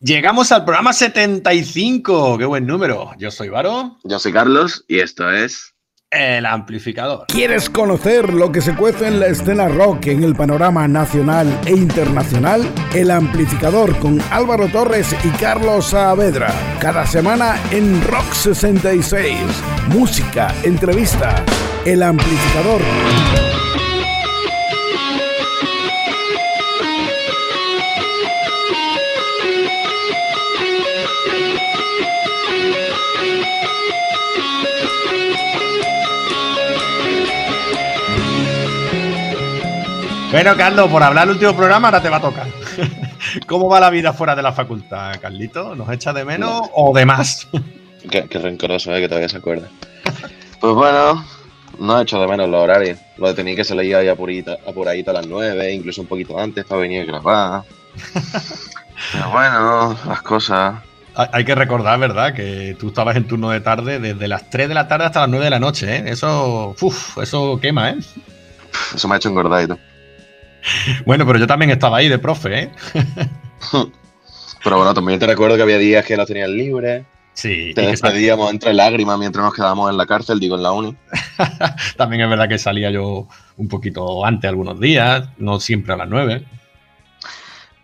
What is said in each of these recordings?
Llegamos al programa 75. Qué buen número. Yo soy Varo. Yo soy Carlos y esto es El Amplificador. ¿Quieres conocer lo que se cuece en la escena rock en el panorama nacional e internacional? El Amplificador con Álvaro Torres y Carlos Saavedra. Cada semana en Rock 66. Música, entrevista. El Amplificador. Bueno, Carlos, por hablar el último programa, ahora te va a tocar. ¿Cómo va la vida fuera de la facultad, Carlito? ¿Nos echa de menos o de más? Qué, rencoroso, ¿eh? Que todavía se acuerda. Pues bueno, no he hecho de menos los horarios. Lo de tener que se le iba ahí apuradito a las 9, incluso un poquito antes para venir a grabar. Pero bueno, las cosas. Hay que recordar, ¿verdad? Que tú estabas en turno de tarde desde las 3 de la tarde hasta las 9 de la noche, ¿eh? Eso, uf, eso quema, ¿eh? Eso me ha hecho engordadito. Bueno, pero yo también estaba ahí de profe, ¿eh? pero bueno, también te recuerdo que había días que los tenías libres. Sí. Te despedíamos entre lágrimas mientras nos quedábamos en la cárcel, digo, en la uni. también es verdad que salía yo un poquito antes algunos días, no siempre a las nueve.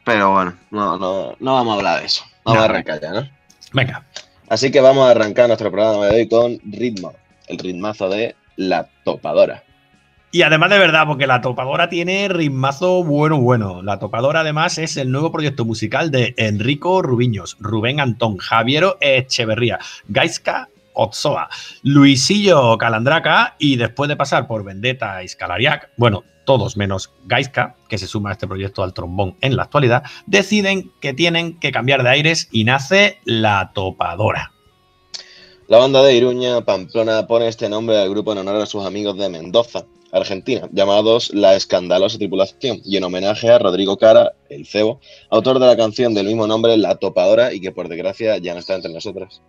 Pero bueno, no, no, no vamos a hablar de eso. Vamos a arrancar ya, ¿no? Venga. Así que vamos a arrancar nuestro programa de hoy con ritmo, el ritmazo de La Topadora. Y además de verdad, porque la topadora tiene ritmazo bueno, bueno. La topadora además es el nuevo proyecto musical de Enrico Rubiños, Rubén Antón, Javiero Echeverría, Gaiska Otsoa, Luisillo Calandraca y después de pasar por Vendetta y Scalariac, bueno, todos menos Gaiska, que se suma a este proyecto al trombón en la actualidad, deciden que tienen que cambiar de aires y nace la topadora. La banda de Iruña, Pamplona, pone este nombre al grupo en honor a sus amigos de Mendoza, Argentina, llamados La Escandalosa Tripulación, y en homenaje a Rodrigo Cara, el cebo, autor de la canción del mismo nombre, La Topadora, y que por desgracia ya no está entre nosotros.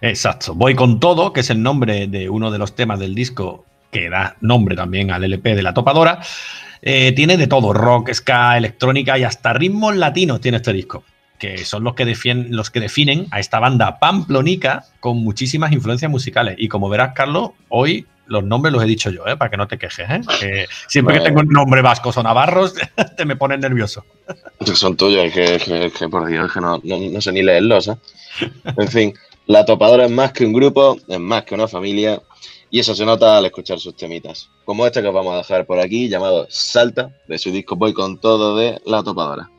Exacto. Voy con todo, que es el nombre de uno de los temas del disco que da nombre también al LP de La Topadora. Eh, tiene de todo, rock, ska, electrónica y hasta ritmos latinos tiene este disco que son los que, definen, los que definen a esta banda pamplonica con muchísimas influencias musicales. Y como verás, Carlos, hoy los nombres los he dicho yo, ¿eh? para que no te quejes. ¿eh? siempre que tengo un nombre vasco o navarros, te me pones nervioso. Son tuyos, que, que, por Dios, que no, no, sé ni leerlos. ¿eh? En fin, la topadora es más que un grupo, es más que una familia, y eso se nota al escuchar sus temitas. Como este que os vamos a dejar por aquí, llamado Salta, de su disco Voy con todo de la topadora.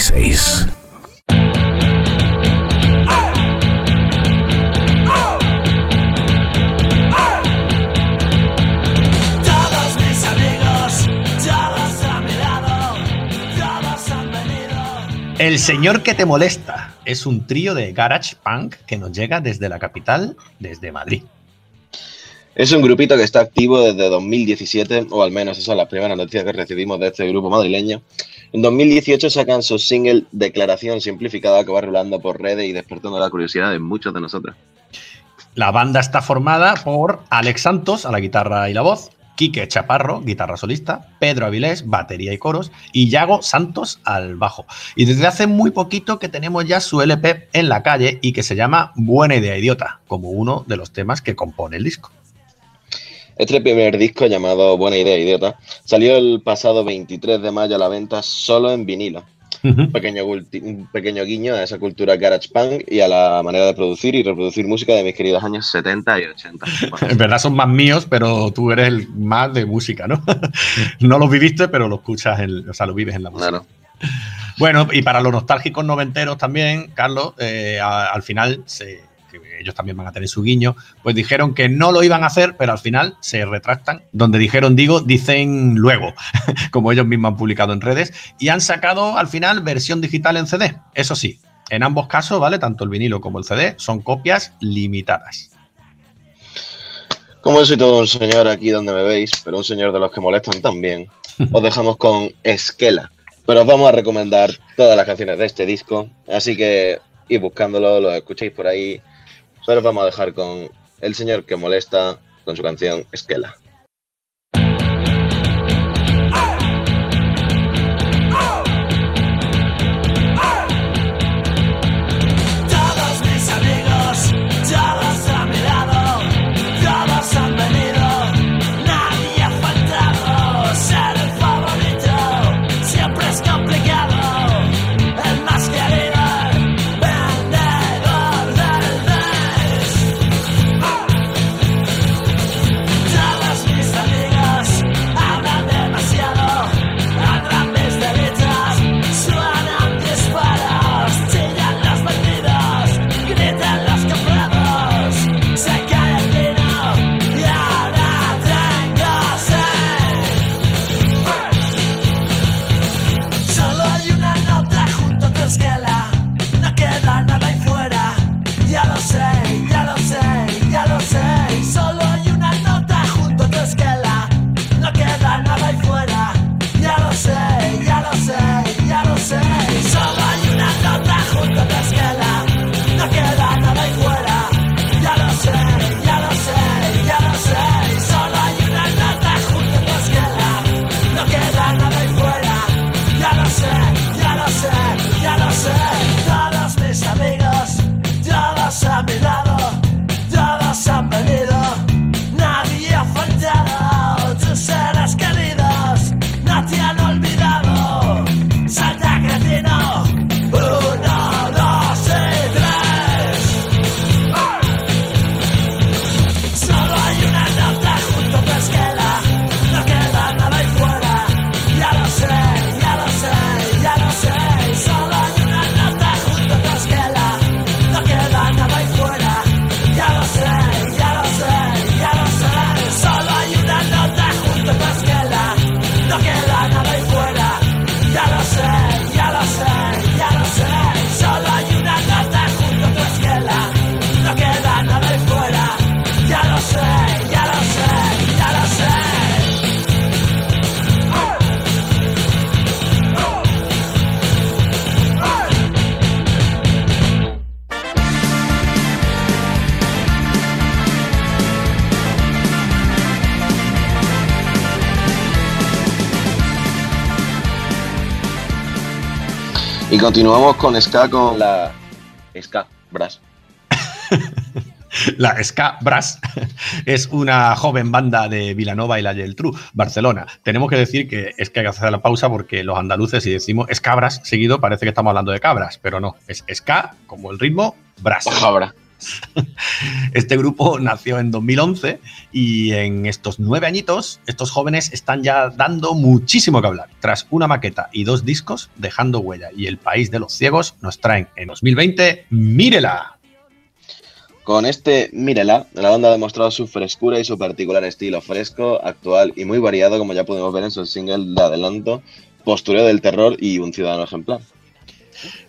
66. El señor que te molesta es un trío de garage punk que nos llega desde la capital, desde Madrid. Es un grupito que está activo desde 2017, o al menos esas son las primeras noticias que recibimos de este grupo madrileño. En 2018 sacan su single Declaración Simplificada que va rulando por redes y despertando la curiosidad de muchos de nosotros. La banda está formada por Alex Santos a la guitarra y la voz, Quique Chaparro, guitarra solista, Pedro Avilés, batería y coros, y Yago Santos al bajo. Y desde hace muy poquito que tenemos ya su LP en la calle y que se llama Buena Idea Idiota, como uno de los temas que compone el disco. Este primer disco, llamado Buena Idea Idiota, salió el pasado 23 de mayo a la venta solo en vinilo. Un pequeño, un pequeño guiño a esa cultura garage punk y a la manera de producir y reproducir música de mis queridos años 70 y 80. en verdad son más míos, pero tú eres el más de música, ¿no? no los viviste, pero lo escuchas, o sea, lo vives en la música. Bueno, y para los nostálgicos noventeros también, Carlos, eh, al final se, ellos también van a tener su guiño, pues dijeron que no lo iban a hacer, pero al final se retractan. Donde dijeron, digo, dicen luego, como ellos mismos han publicado en redes, y han sacado al final versión digital en CD. Eso sí, en ambos casos, ¿vale? Tanto el vinilo como el CD son copias limitadas. Como soy todo un señor aquí donde me veis, pero un señor de los que molestan también, os dejamos con Esquela. Pero os vamos a recomendar todas las canciones de este disco, así que ir buscándolo, lo escuchéis por ahí pero vamos a dejar con el señor que molesta con su canción Esquela. Continuamos con Ska con la Ska Brass. la Ska Brass es una joven banda de Vilanova y la Geltrú, Barcelona. Tenemos que decir que es que hay que hacer la pausa porque los andaluces, si decimos Ska Brass seguido, parece que estamos hablando de cabras, pero no, es Ska como el ritmo Brass. Cabra. Este grupo nació en 2011 y en estos nueve añitos, estos jóvenes están ya dando muchísimo que hablar. Tras una maqueta y dos discos, Dejando Huella y El País de los Ciegos, nos traen en 2020 Mírela. Con este Mírela, la banda ha demostrado su frescura y su particular estilo fresco, actual y muy variado, como ya podemos ver en su single de adelanto, Postureo del Terror y Un Ciudadano Ejemplar.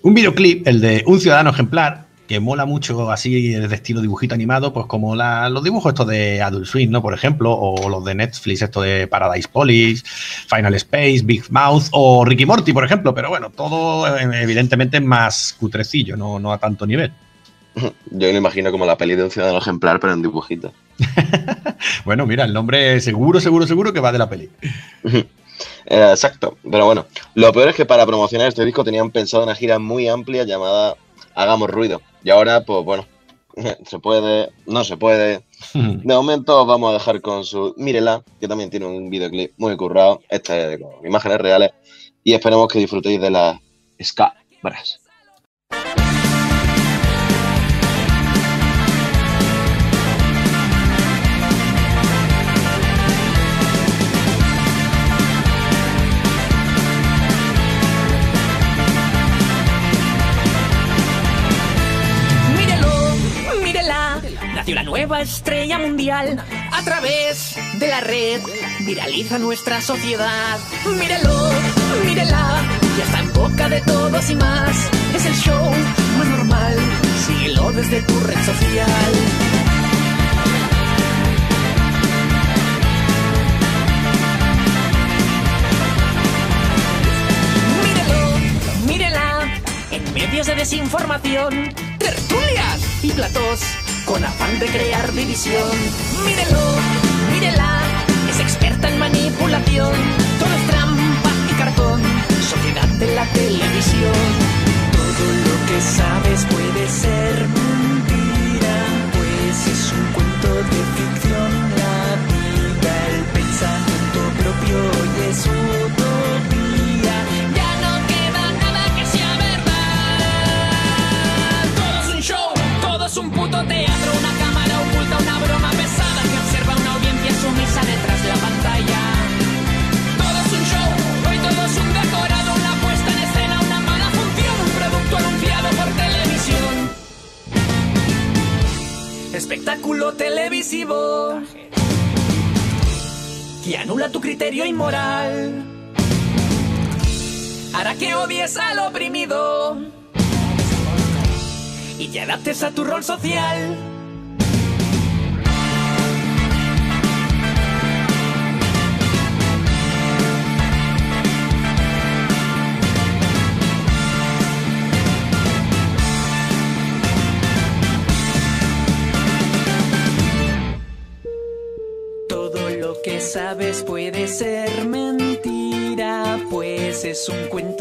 Un videoclip, el de Un Ciudadano Ejemplar, que mola mucho así de estilo dibujito animado, pues como los dibujos estos de Adult Swim, ¿no? Por ejemplo, o los de Netflix, esto de Paradise Police, Final Space, Big Mouth o Ricky Morty, por ejemplo, pero bueno, todo eh, evidentemente más cutrecillo, no, no a tanto nivel. Yo me imagino como la peli de un ciudadano ejemplar, pero en dibujito. bueno, mira, el nombre seguro, seguro, seguro que va de la peli. Eh, exacto, pero bueno, lo peor es que para promocionar este disco tenían pensado una gira muy amplia llamada Hagamos Ruido, y ahora, pues bueno, se puede, no se puede. De momento vamos a dejar con su Mírela, que también tiene un videoclip muy currado, este con imágenes reales, y esperemos que disfrutéis de la Ska Brass. la nueva estrella mundial a través de la red. Viraliza nuestra sociedad. Mírelo, mírela, ya está en boca de todos y más. Es el show más normal. Síguelo desde tu red social. Mírelo, mírela, en medios de desinformación, tertulias y platos con afán de crear división. Mírelo, mírela, es experta en manipulación. Todo es trampa y cartón, sociedad de la televisión. Todo lo que sabes puede ser mentira, pues es un cuento de ficción. La vida, el pensamiento propio y es utopía. Espectáculo televisivo que anula tu criterio inmoral. Hará que odies al oprimido y te adaptes a tu rol social. Sabes puede ser mentira, pues es un cuento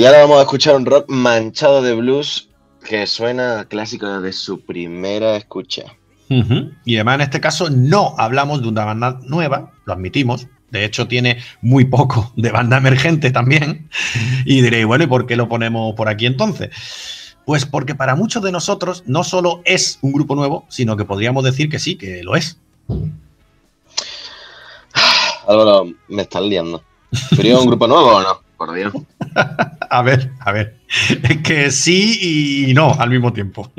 Y ahora vamos a escuchar un rock manchado de blues que suena clásico de su primera escucha. Y además en este caso no hablamos de una banda nueva, lo admitimos. De hecho tiene muy poco de banda emergente también. Y diréis, bueno, ¿y por qué lo ponemos por aquí entonces? Pues porque para muchos de nosotros no solo es un grupo nuevo, sino que podríamos decir que sí, que lo es. Álvaro, me estás liando. ¿Frío es un grupo nuevo o no? Por Dios. A ver, a ver. Es que sí y no al mismo tiempo.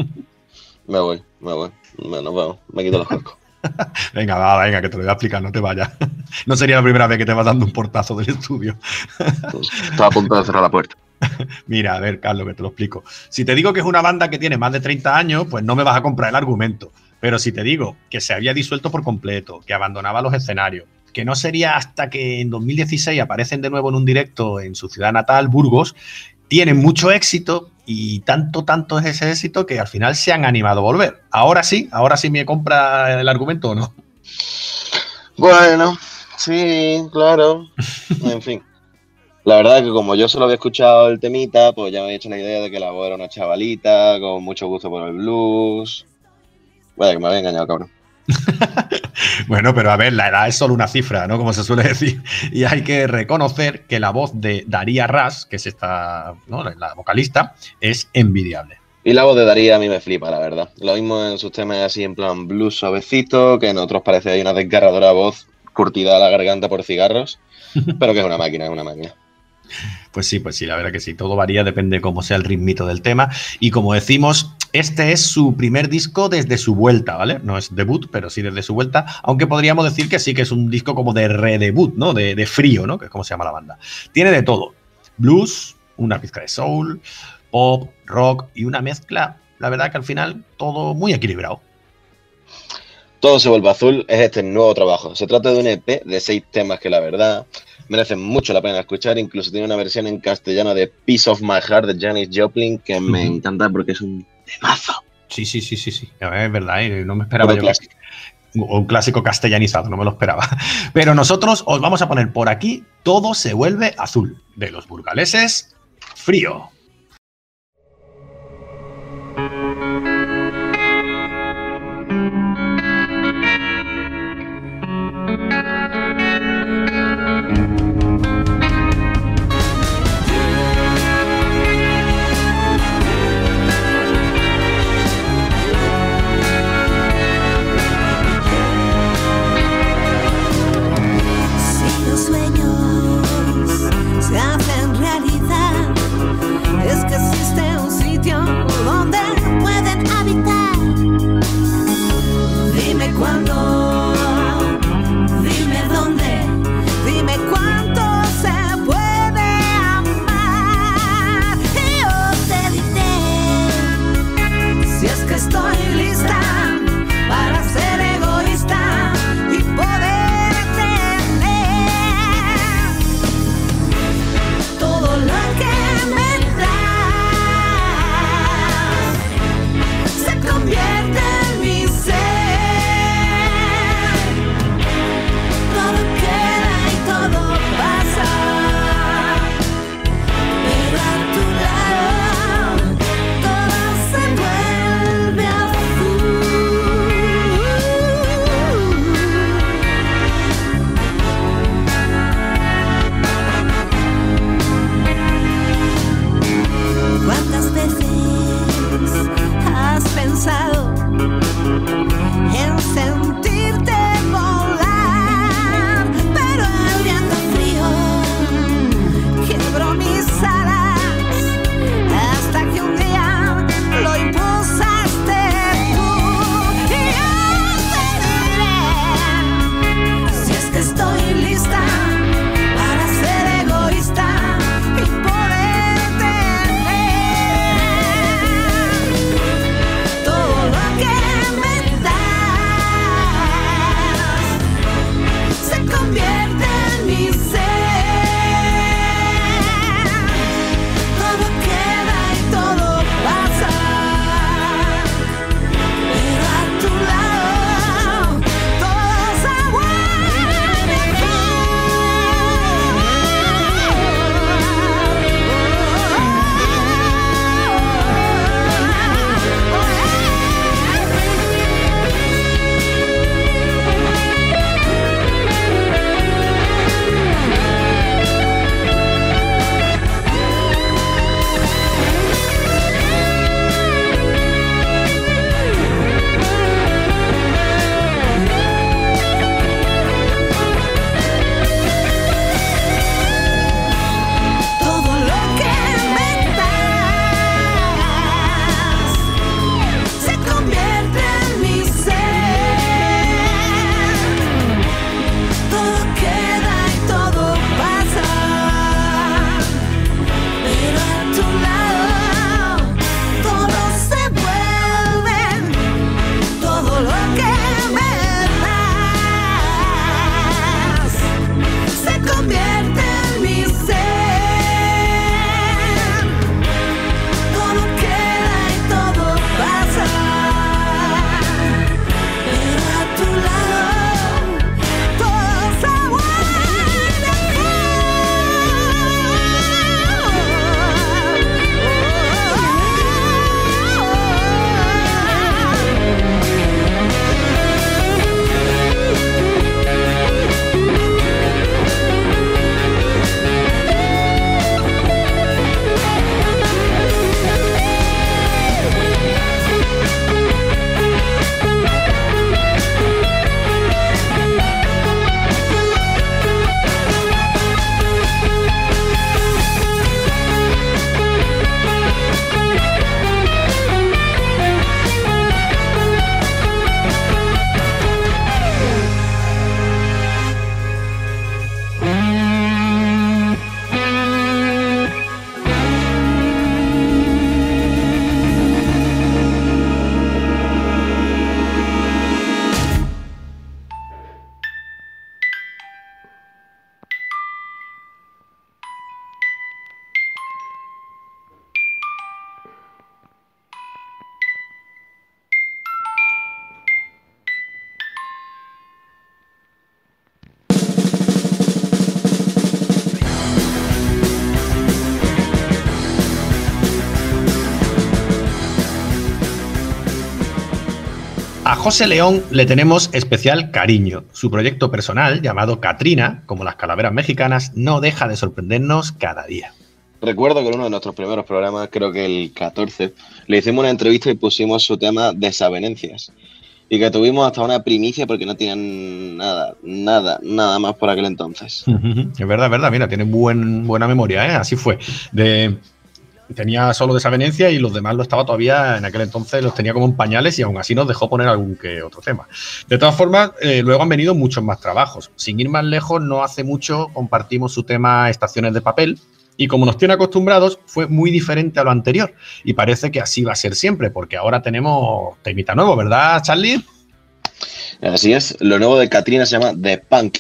Me voy, me voy. Bueno, nos vemos. Me quito los cascos. Venga, va, venga, que te lo voy a explicar, no te vayas. No sería la primera vez que te vas dando un portazo del estudio. Estaba a punto de cerrar la puerta. Mira, a ver, Carlos, que te lo explico. Si te digo que es una banda que tiene más de 30 años, pues no me vas a comprar el argumento. Pero si te digo que se había disuelto por completo, que abandonaba los escenarios, que no sería hasta que en 2016 aparecen de nuevo en un directo en su ciudad natal, Burgos, tienen mucho éxito y tanto, tanto es ese éxito que al final se han animado a volver. Ahora sí, ahora sí me compra el argumento o no. Bueno, sí, claro. En fin. La verdad es que como yo solo había escuchado el temita, pues ya me había hecho la idea de que la voz era una chavalita, con mucho gusto por el blues. Vaya, que me había engañado, cabrón. Bueno, pero a ver, la edad es solo una cifra, ¿no? Como se suele decir. Y hay que reconocer que la voz de Daría Ras, que es esta, ¿no? La vocalista, es envidiable. Y la voz de Daría a mí me flipa, la verdad. Lo mismo en sus temas así en plan blues suavecito, que en otros parece hay una desgarradora voz curtida a la garganta por cigarros, pero que es una máquina, es una máquina. Pues sí, pues sí, la verdad que sí. Todo varía, depende de cómo sea el ritmito del tema. Y como decimos, este es su primer disco desde su vuelta, ¿vale? No es debut, pero sí desde su vuelta. Aunque podríamos decir que sí que es un disco como de redebut, ¿no? De, de frío, ¿no? Que es como se llama la banda. Tiene de todo: blues, una pizca de soul, pop, rock y una mezcla. La verdad que al final todo muy equilibrado. Todo se vuelve azul es este nuevo trabajo. Se trata de un EP de seis temas que la verdad merecen mucho la pena escuchar. Incluso tiene una versión en castellano de Piece of My Heart de Janis Joplin que me encanta porque es un temazo. Sí, sí, sí, sí, sí. Es verdad, ¿eh? no me esperaba yo un clásico castellanizado, no me lo esperaba. Pero nosotros os vamos a poner por aquí Todo se vuelve azul, de los burgaleses, frío. José León le tenemos especial cariño. Su proyecto personal, llamado Katrina, como las calaveras mexicanas, no deja de sorprendernos cada día. Recuerdo que en uno de nuestros primeros programas, creo que el 14, le hicimos una entrevista y pusimos su tema Desavenencias. Y que tuvimos hasta una primicia porque no tenían nada, nada, nada más por aquel entonces. Es verdad, es verdad. Mira, tiene buen, buena memoria, ¿eh? Así fue. De, tenía solo desavenencia y los demás lo estaba todavía en aquel entonces, los tenía como en pañales y aún así nos dejó poner algún que otro tema. De todas formas, eh, luego han venido muchos más trabajos. Sin ir más lejos, no hace mucho compartimos su tema Estaciones de Papel. Y como nos tiene acostumbrados, fue muy diferente a lo anterior. Y parece que así va a ser siempre, porque ahora tenemos temita nuevo, ¿verdad, Charlie? Así es, lo nuevo de Katrina se llama The Punk.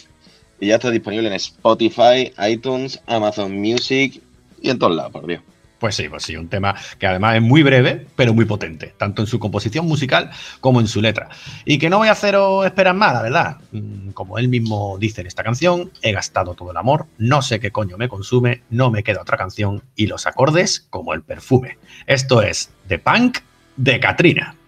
Y ya está disponible en Spotify, iTunes, Amazon Music y en todos lados, por Dios. Pues sí, pues sí, un tema que además es muy breve, pero muy potente, tanto en su composición musical como en su letra. Y que no voy a haceros esperar más, la verdad. Mm, como él mismo dice en esta canción, he gastado todo el amor, no sé qué coño me consume, no me queda otra canción y los acordes como el perfume. Esto es The Punk de Katrina.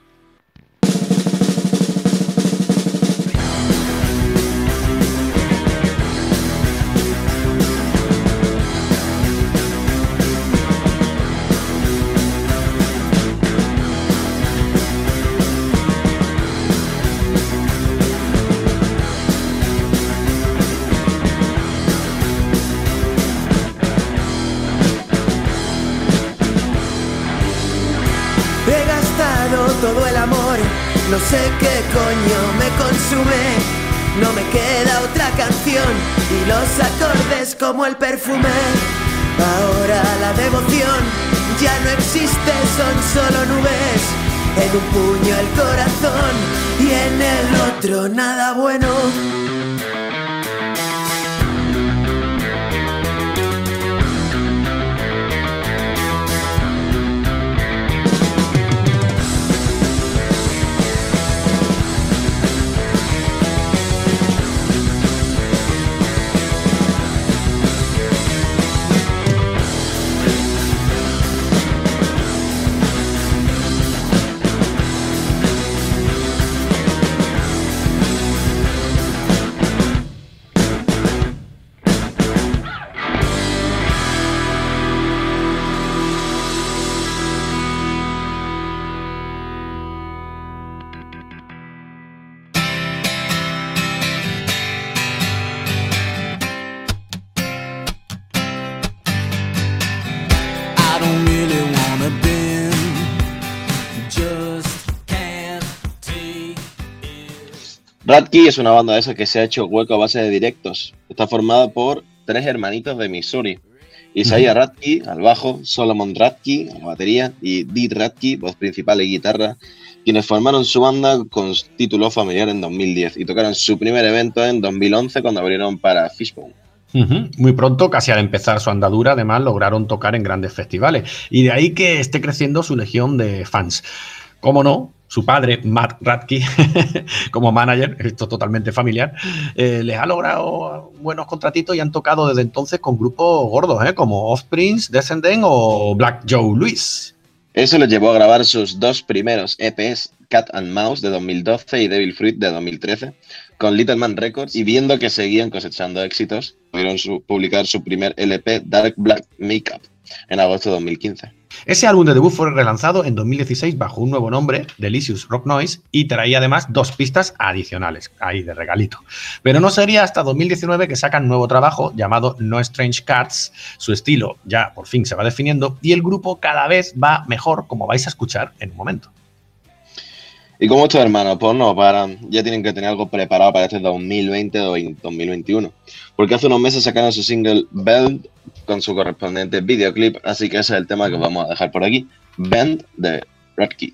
Como el perfume. Ahora la devoción ya no existe, son solo nubes. En un puño el corazón y en el otro nada bueno. Ratki es una banda de esas que se ha hecho hueco a base de directos. Está formada por tres hermanitos de Missouri. Isaiah Ratki al bajo, Solomon Ratki a la batería y Dee Ratki, voz principal y guitarra, quienes formaron su banda con título familiar en 2010 y tocaron su primer evento en 2011 cuando abrieron para Fishbone. Muy pronto, casi al empezar su andadura, además lograron tocar en grandes festivales y de ahí que esté creciendo su legión de fans. Cómo no, su padre, Matt Radke, como manager, esto totalmente familiar, eh, les ha logrado buenos contratitos y han tocado desde entonces con grupos gordos, ¿eh? como Offsprings, Descendant o Black Joe Louis. Eso les llevó a grabar sus dos primeros EPs, Cat and Mouse de 2012 y Devil Fruit de 2013, con Little Man Records y viendo que seguían cosechando éxitos, pudieron publicar su primer LP, Dark Black Makeup, en agosto de 2015. Ese álbum de debut fue relanzado en 2016 bajo un nuevo nombre, Delicious Rock Noise, y traía además dos pistas adicionales, ahí de regalito. Pero no sería hasta 2019 que sacan nuevo trabajo llamado No Strange Cards. Su estilo ya por fin se va definiendo y el grupo cada vez va mejor, como vais a escuchar en un momento. Y como estos hermanos, pues no paran, ya tienen que tener algo preparado para este 2020 o 2021. Porque hace unos meses sacaron su single Bend con su correspondiente videoclip, así que ese es el tema que vamos a dejar por aquí. Bend de Key.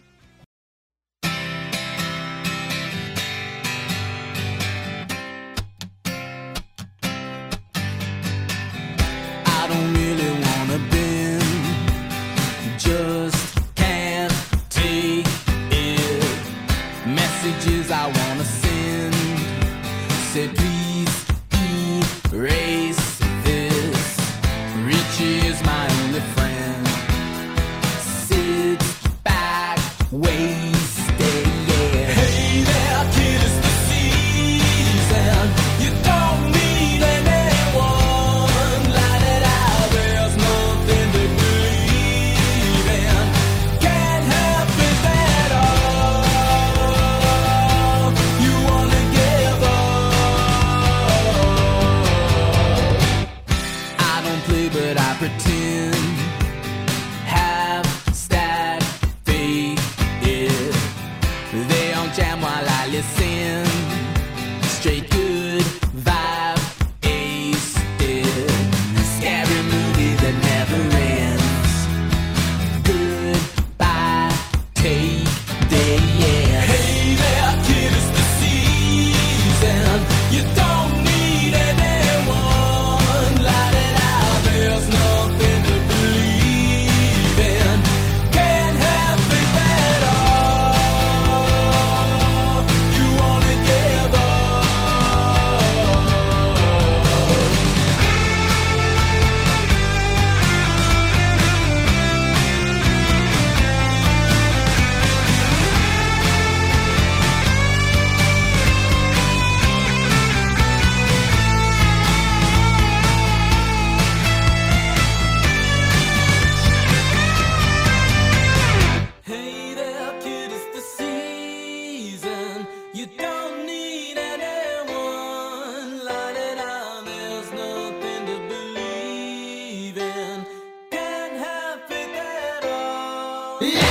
Yeah.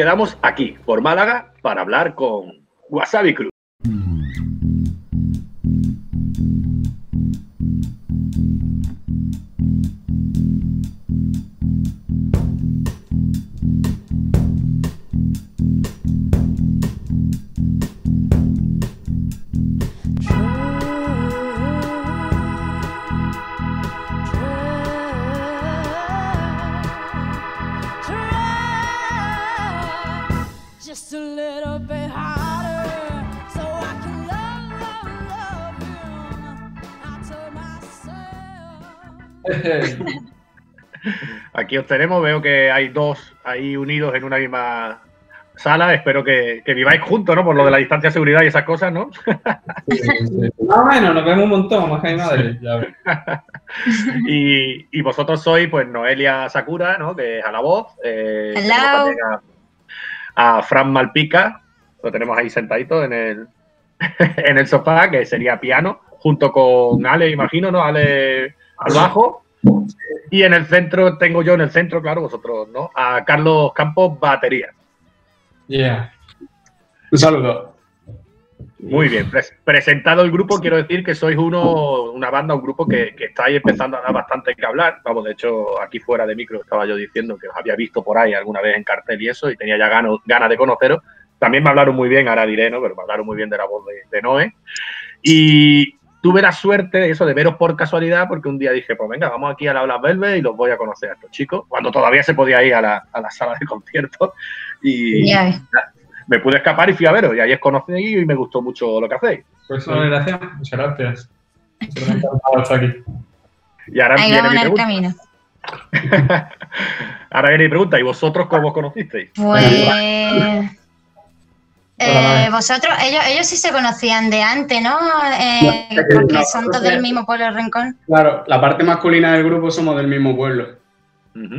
Quedamos aquí, por Málaga, para hablar con Wasabi Cruz. Aquí os tenemos, veo que hay dos ahí unidos en una misma sala. Espero que, que viváis juntos, ¿no? Por lo de la distancia de seguridad y esas cosas, ¿no? Más o menos, nos vemos un montón, más que mi madre. Ya y, y vosotros sois, pues, Noelia Sakura, ¿no? Que es a la voz. Eh, A, a Fran Malpica, lo tenemos ahí sentadito en el, en el sofá, que sería piano, junto con Ale, imagino, ¿no? Ale al bajo. Y en el centro, tengo yo en el centro, claro, vosotros, ¿no? A Carlos Campos, batería. Yeah. Un saludo. Muy bien, Pres- presentado el grupo, quiero decir que sois uno, una banda, un grupo que, que estáis empezando a dar bastante que hablar. Vamos, de hecho, aquí fuera de micro estaba yo diciendo que os había visto por ahí alguna vez en cartel y eso, y tenía ya ganas ganas de conoceros. También me hablaron muy bien, ahora diré, ¿no? Pero me hablaron muy bien de la voz de, de Noé. Y tuve la suerte de eso, de veros por casualidad, porque un día dije, pues venga, vamos aquí a la Black Velvet y los voy a conocer a estos chicos, cuando todavía se podía ir a la, a la sala de conciertos. Y me pude escapar y fui a veros, y ahí os conocí y me gustó mucho lo que hacéis. Pues una gracias. Muchas gracias. Estar aquí. Y ahora Ahí viene mi pregunta. camino. Ahora viene mi pregunta. ¿Y vosotros cómo os conocisteis? Pues. Eh, vosotros, ellos, ellos sí se conocían de antes, ¿no? Eh, No, porque no, son todos del mismo pueblo de Rincón. Claro, la parte masculina del grupo somos del mismo pueblo.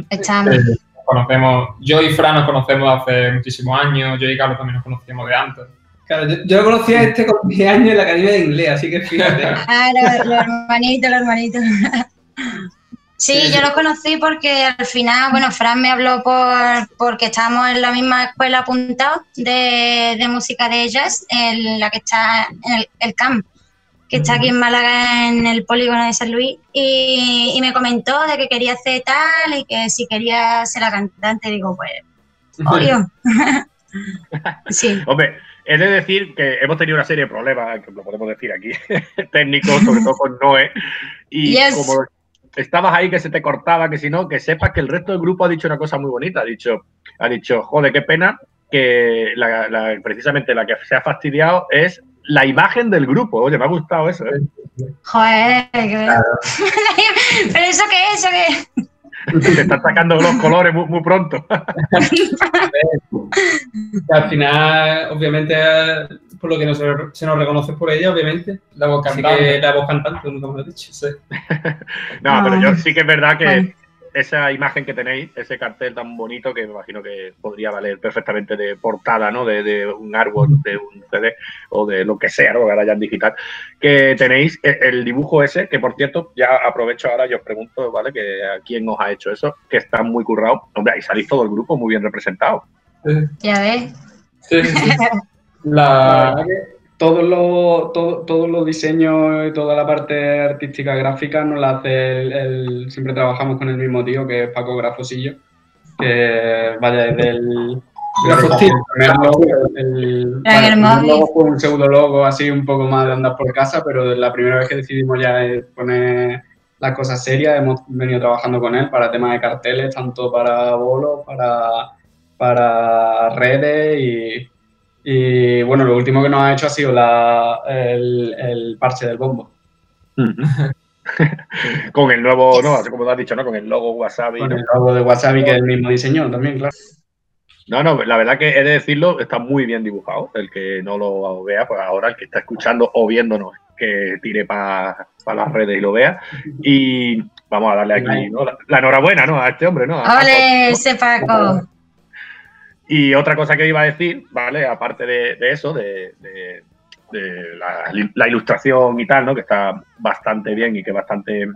Estamos. Eh, nos conocemos, yo y Fran nos conocemos hace muchísimos años, yo y Carlos también nos conocíamos de antes. Claro, yo, yo conocí a este con 10 años en la Academia de Inglés, así que fíjate. Ah, los, los hermanitos, los hermanitos. Sí, yo los conocí porque al final, bueno, Fran me habló por porque estábamos en la misma escuela apuntados de, de música de jazz, en la que está en el, el CAMP, que está aquí en Málaga en el polígono de San Luis, y, y me comentó de que quería hacer tal y que si quería ser la cantante, digo, pues, obvio. sí. Hombre, he de decir que hemos tenido una serie de problemas, que lo podemos decir aquí, técnicos, sobre todo con Noé. Y Yes. como estabas ahí que se te cortaba, que si no, que sepas que el resto del grupo ha dicho una cosa muy bonita. Ha dicho, ha dicho joder, qué pena que la- la- precisamente la que se ha fastidiado es la imagen del grupo. Oye, me ha gustado eso. ¿eh? Joder, que- pero eso qué es, eso qué? Se están sacando los colores muy, muy pronto. Al final, obviamente, por lo que no se, se nos reconoce por ella, obviamente. La voz cantante. la voz cantante, nunca me lo he dicho. sí. No, pero yo sí que es verdad que esa imagen que tenéis, ese cartel tan bonito que me imagino que podría valer perfectamente de portada, ¿no? De, de un árbol, de un CD o de lo que sea, ¿no? Ahora ya en digital. Que tenéis e- el dibujo ese, que por cierto, ya aprovecho ahora y os pregunto, ¿vale? Que a quién os ha hecho eso, que está muy currado. Hombre, ahí salís todo el grupo muy bien representado. Ya ves. Sí, sí, sí. La La, verdad que todos los, todo- todos los diseños y toda la parte artística gráfica nos la hace el, el- siempre trabajamos con el mismo tío que es Paco Grafosillo, que vaya desde el Grafosillo. el primer logo, fue un pseudo logo así un poco más de andar por casa, pero la primera vez que decidimos ya poner las cosas serias, hemos venido trabajando con él para temas de carteles, tanto para bolos, para, para redes y, y, bueno, lo último que nos ha hecho ha sido la, el, el parche del bombo. Con el nuevo, ¿no? Así como te has dicho, ¿no? Con el logo Wasabi. Con ¿no? el logo de Wasabi, que es el mismo diseño también, claro. No, no, la verdad que he de decirlo, está muy bien dibujado. El que no lo vea, pues ahora el que está escuchando o viéndonos, que tire para las redes y lo vea. Y vamos a darle aquí ¿no? la, la enhorabuena ¿no? a este hombre, ¿no? A- a- ¡Ole, ese Paco! Y otra cosa que iba a decir, ¿vale? Aparte de, eso, de, la, ilustración y tal, ¿no? Que está bastante bien y que es bastante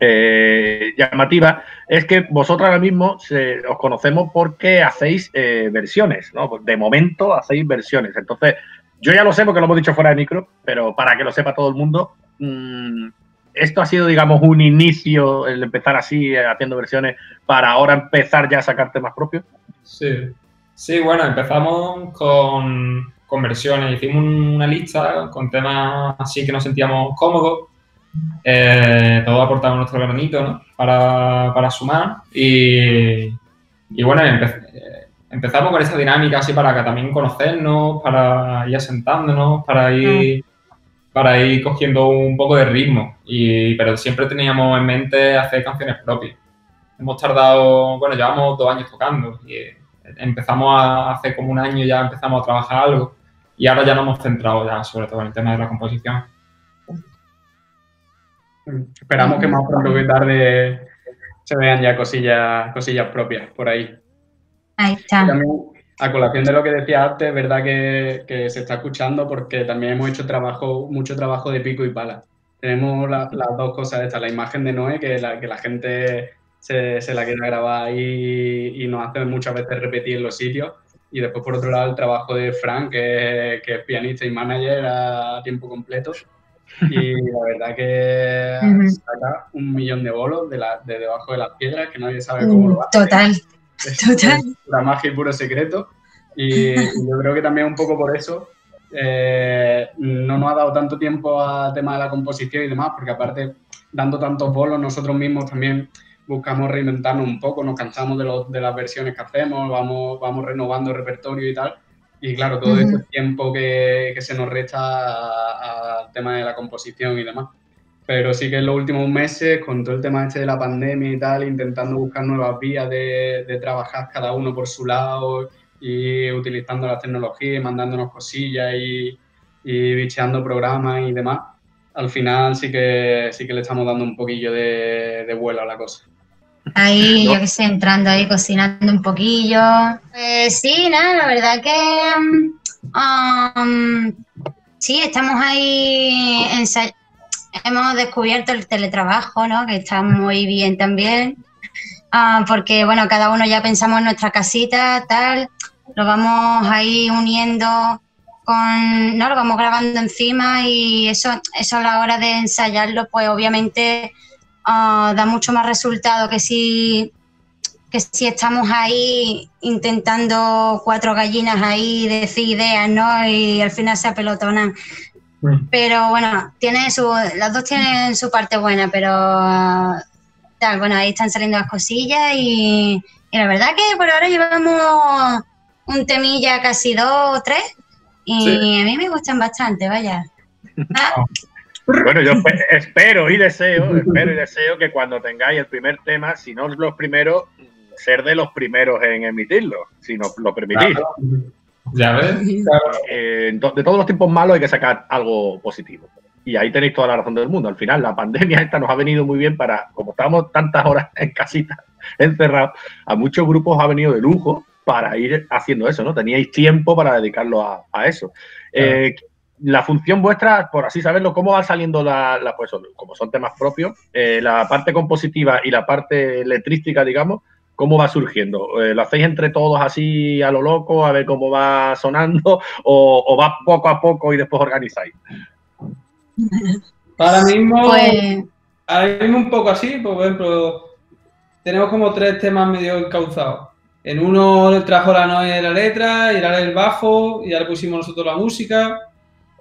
eh, llamativa, es que vosotros ahora mismo se- os conocemos porque hacéis eh, versiones, ¿no? De momento hacéis versiones. Entonces, yo ya lo sé porque lo hemos dicho fuera de micro, pero para que lo sepa todo el mundo, mm, esto ha sido, digamos, un inicio, el empezar así, eh, haciendo versiones, para ahora empezar ya a sacar temas propios. Sí. Sí, bueno, empezamos con, con versiones. Hicimos una lista con temas así que nos sentíamos cómodos. Eh, todos aportamos nuestro granito, ¿no? Para, para sumar. Y, y bueno, empe- eh, empezamos con esa dinámica así para que también conocernos, para ir asentándonos, para ir, para ir cogiendo un poco de ritmo. Y, pero siempre teníamos en mente hacer canciones propias. Hemos tardado, bueno, llevamos dos años tocando y eh, empezamos a hace como un año ya empezamos a trabajar algo y ahora ya nos hemos centrado ya sobre todo en el tema de la composición. Esperamos que más pronto que tarde se vean ya cosillas, cosillas propias por ahí. Ahí está. también, a colación de lo que decía antes, es verdad que, que se está escuchando porque también hemos hecho trabajo, mucho trabajo de pico y pala. Tenemos la- las dos cosas estas, la imagen de Noé, que la, que la gente se, se la quiere grabar y, y nos hace muchas veces repetir en los sitios. Y después, por otro lado, el trabajo de Frank, que, que es pianista y manager a tiempo completo. Y la verdad que saca un millón de bolos de, la- de debajo de las piedras, que nadie sabe cómo lo hace. Total. Total. La magia y puro secreto. Y, y yo creo que también un poco por eso eh, no nos ha dado tanto tiempo al tema de la composición y demás, porque aparte, dando tantos bolos, nosotros mismos también buscamos reinventarnos un poco, nos cansamos de, los- de las versiones que hacemos, vamos, vamos renovando el repertorio y tal. Y claro, todo Ujú. ese tiempo que, que se nos resta a- al tema de la composición y demás. Pero sí que en los últimos meses, con todo el tema este de la pandemia y tal, intentando buscar nuevas vías de, de trabajar cada uno por su lado y utilizando las tecnologías, y mandándonos cosillas y, y bicheando programas y demás, al final sí que, sí que le estamos dando un poquillo de, de vuelo a la cosa. Ahí, No. yo que sé, entrando ahí, cocinando un poquillo. Pues sí, nada, la verdad que um, sí, estamos ahí ensayando. hemos descubierto el teletrabajo, ¿no? Que está muy bien también. Ah, porque, bueno, cada uno ya pensamos en nuestra casita, tal. Lo vamos ahí uniendo con, ¿no? Lo vamos grabando encima y eso, eso a la hora de ensayarlo, pues obviamente ah, da mucho más resultado que si que si estamos ahí intentando cuatro gallinas ahí decir ideas, ¿no? Y al final se apelotonan. Pero bueno, tiene su, las dos tienen su parte buena, pero tal, bueno, ahí están saliendo las cosillas y, y la verdad que por ahora llevamos un temilla casi dos o tres y Sí. a mí me gustan bastante, vaya. Bueno, yo espe- espero y deseo, espero y deseo que cuando tengáis el primer tema, si no los primeros, ser de los primeros en emitirlo, si nos lo permitís. Ya ves. Eh, de todos los tiempos malos hay que sacar algo positivo. Y ahí tenéis toda la razón del mundo. Al final, la pandemia esta nos ha venido muy bien para, como estábamos tantas horas en casita, encerrados, a muchos grupos ha venido de lujo para ir haciendo eso, ¿no? Teníais tiempo para dedicarlo a, a eso. Eh, la función vuestra, por así saberlo, ¿cómo va saliendo la, la- pues, como son temas propios, eh, la parte compositiva y la parte letrística, digamos, ¿cómo va surgiendo? Eh, ¿Lo hacéis entre todos así a lo loco, a ver cómo va sonando, o, o va poco a poco y después organizáis? Ahora mismo, Pues- ahora mismo un poco así, por ejemplo, tenemos como tres temas medio encauzados. En uno le trajo la Noé la letra, y ahora el bajo, y ahora pusimos nosotros la música.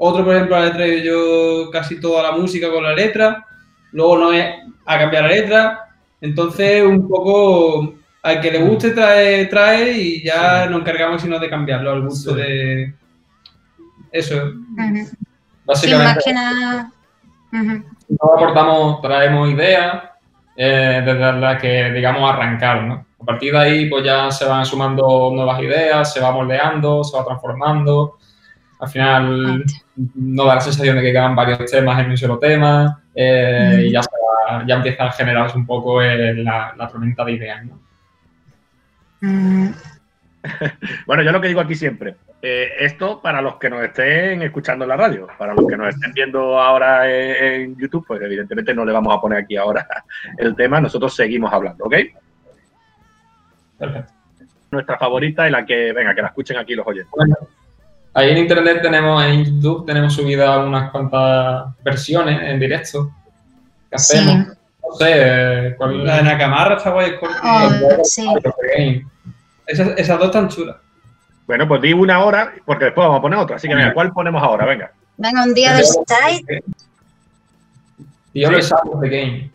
Otro, por ejemplo, la letra yo casi toda la música con la letra. Luego Noé a cambiar la letra. Entonces, un poco al que le guste trae, trae y ya nos encargamos sino de cambiarlo al gusto de eso. Sí, Básicamente, más que nada. ujú. nosotros aportamos, traemos ideas eh, desde las que, digamos, arrancar, ¿no? A partir de ahí, pues ya se van sumando nuevas ideas, se va moldeando, se va transformando. Al final, no da la sensación de que quedan varios temas en un solo tema eh, y ya, se va- ya empieza a generarse un poco la, la tormenta de ideas, ¿no? Mm, Bueno, yo lo que digo aquí siempre, eh, esto para los que nos estén escuchando en la radio, para los que nos estén viendo ahora en, en YouTube, pues evidentemente no le vamos a poner aquí ahora el tema, nosotros seguimos hablando, ¿ok? Perfecto. Nuestra favorita y la que, venga, que la escuchen aquí los oyentes. Bueno, ahí en internet tenemos, en YouTube tenemos subidas unas cuantas versiones en directo que Sí. hacemos. No sé, eh, cuál La de Nakamarra está guay. Oh, sí. Esas, esas dos están chulas. Bueno, pues di una hora, porque después vamos a poner otra. Así que venga, ¿cuál ponemos ahora? Venga. Venga, un día del site. The other side of the game.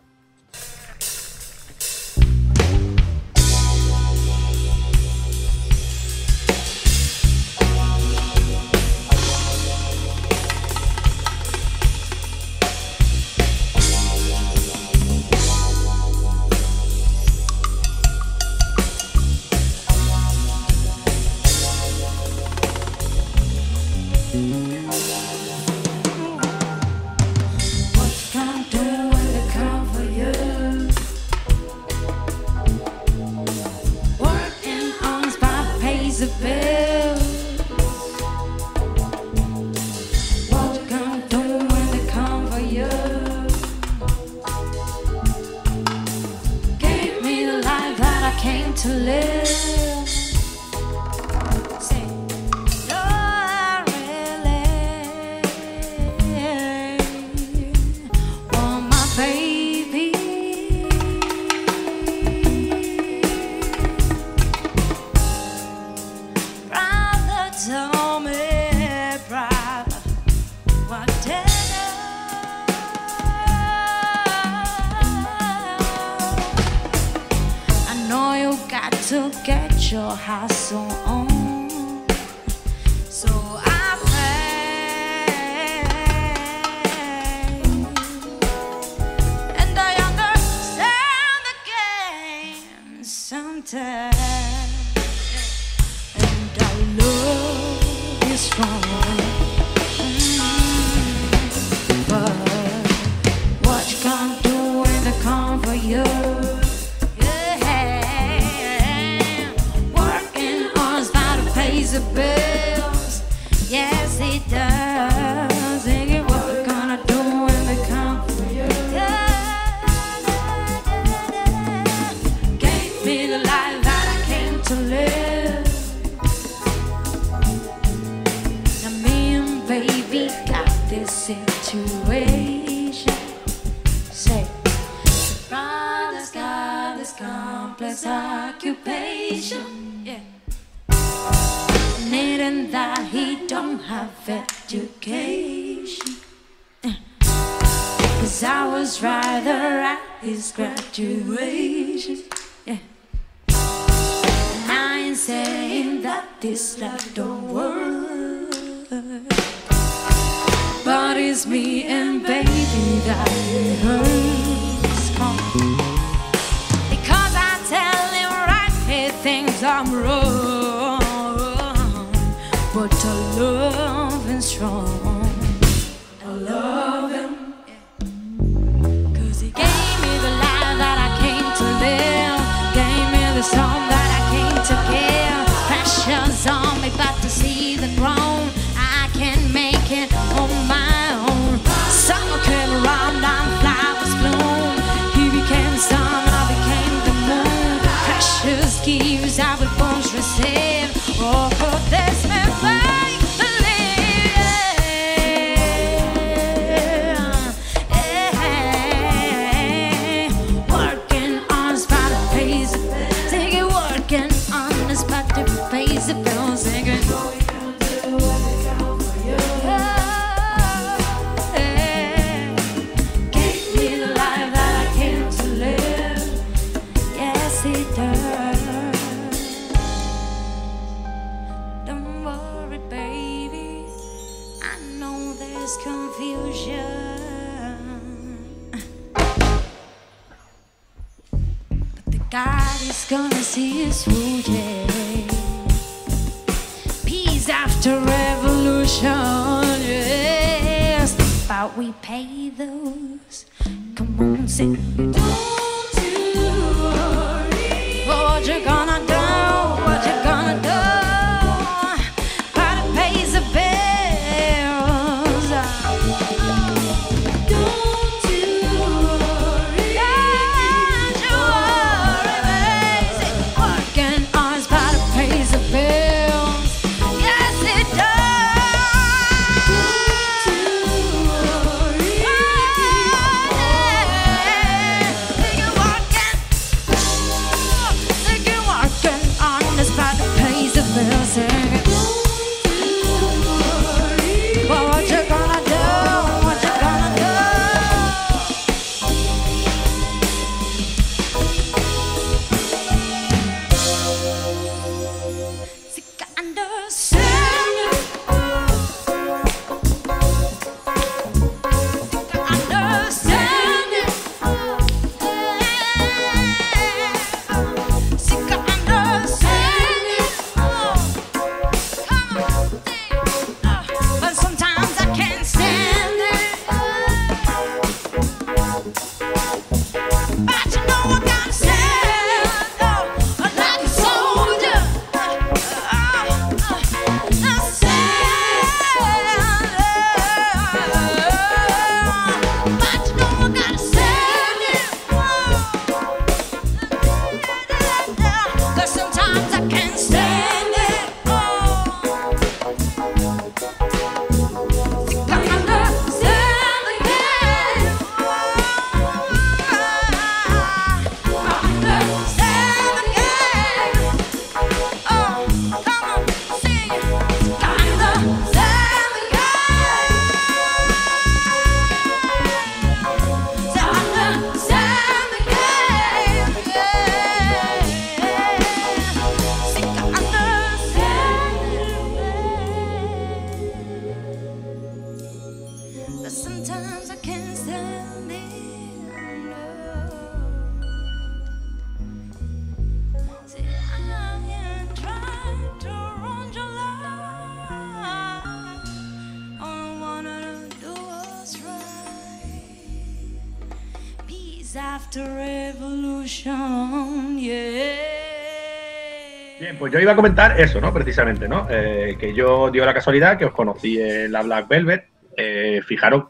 yo iba a comentar eso, ¿no? Precisamente, ¿no? Eh, que yo dio la casualidad que os conocí en la Black Velvet. Eh, fijaros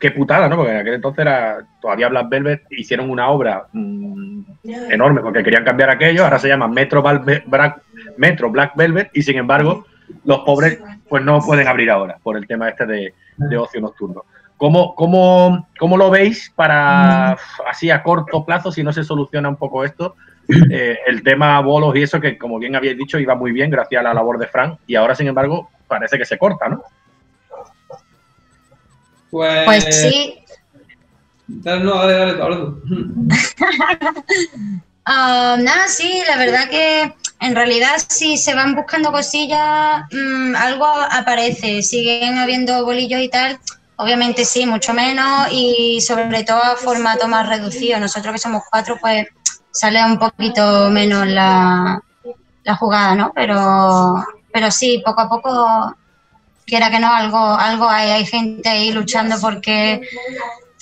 qué putada, ¿no? Porque en aquel entonces era, todavía Black Velvet hicieron una obra mm, enorme porque querían cambiar aquello. Ahora se llama Metro, Black, Metro Black Velvet y sin embargo los pobres pues no pueden abrir ahora por el tema este de, de ocio nocturno. ¿Cómo, ¿Cómo, cómo, lo veis para mm. así a corto plazo si no se soluciona un poco esto? Eh, el tema bolos y eso, que como bien habéis dicho, iba muy bien gracias a la labor de Frank, y ahora, sin embargo, parece que se corta, ¿no? Pues, Pues sí, Dale, no, dale, dale, habla tú. Ah, nada, sí, la verdad que en realidad si se van buscando cosillas, mm, algo aparece, siguen habiendo bolillos y tal, obviamente sí, mucho menos y sobre todo a formato más reducido. Nosotros que somos cuatro, pues sale un poquito menos la, la jugada, ¿no? Pero, pero sí, poco a poco, quiera que no, algo, algo hay, hay gente ahí luchando porque,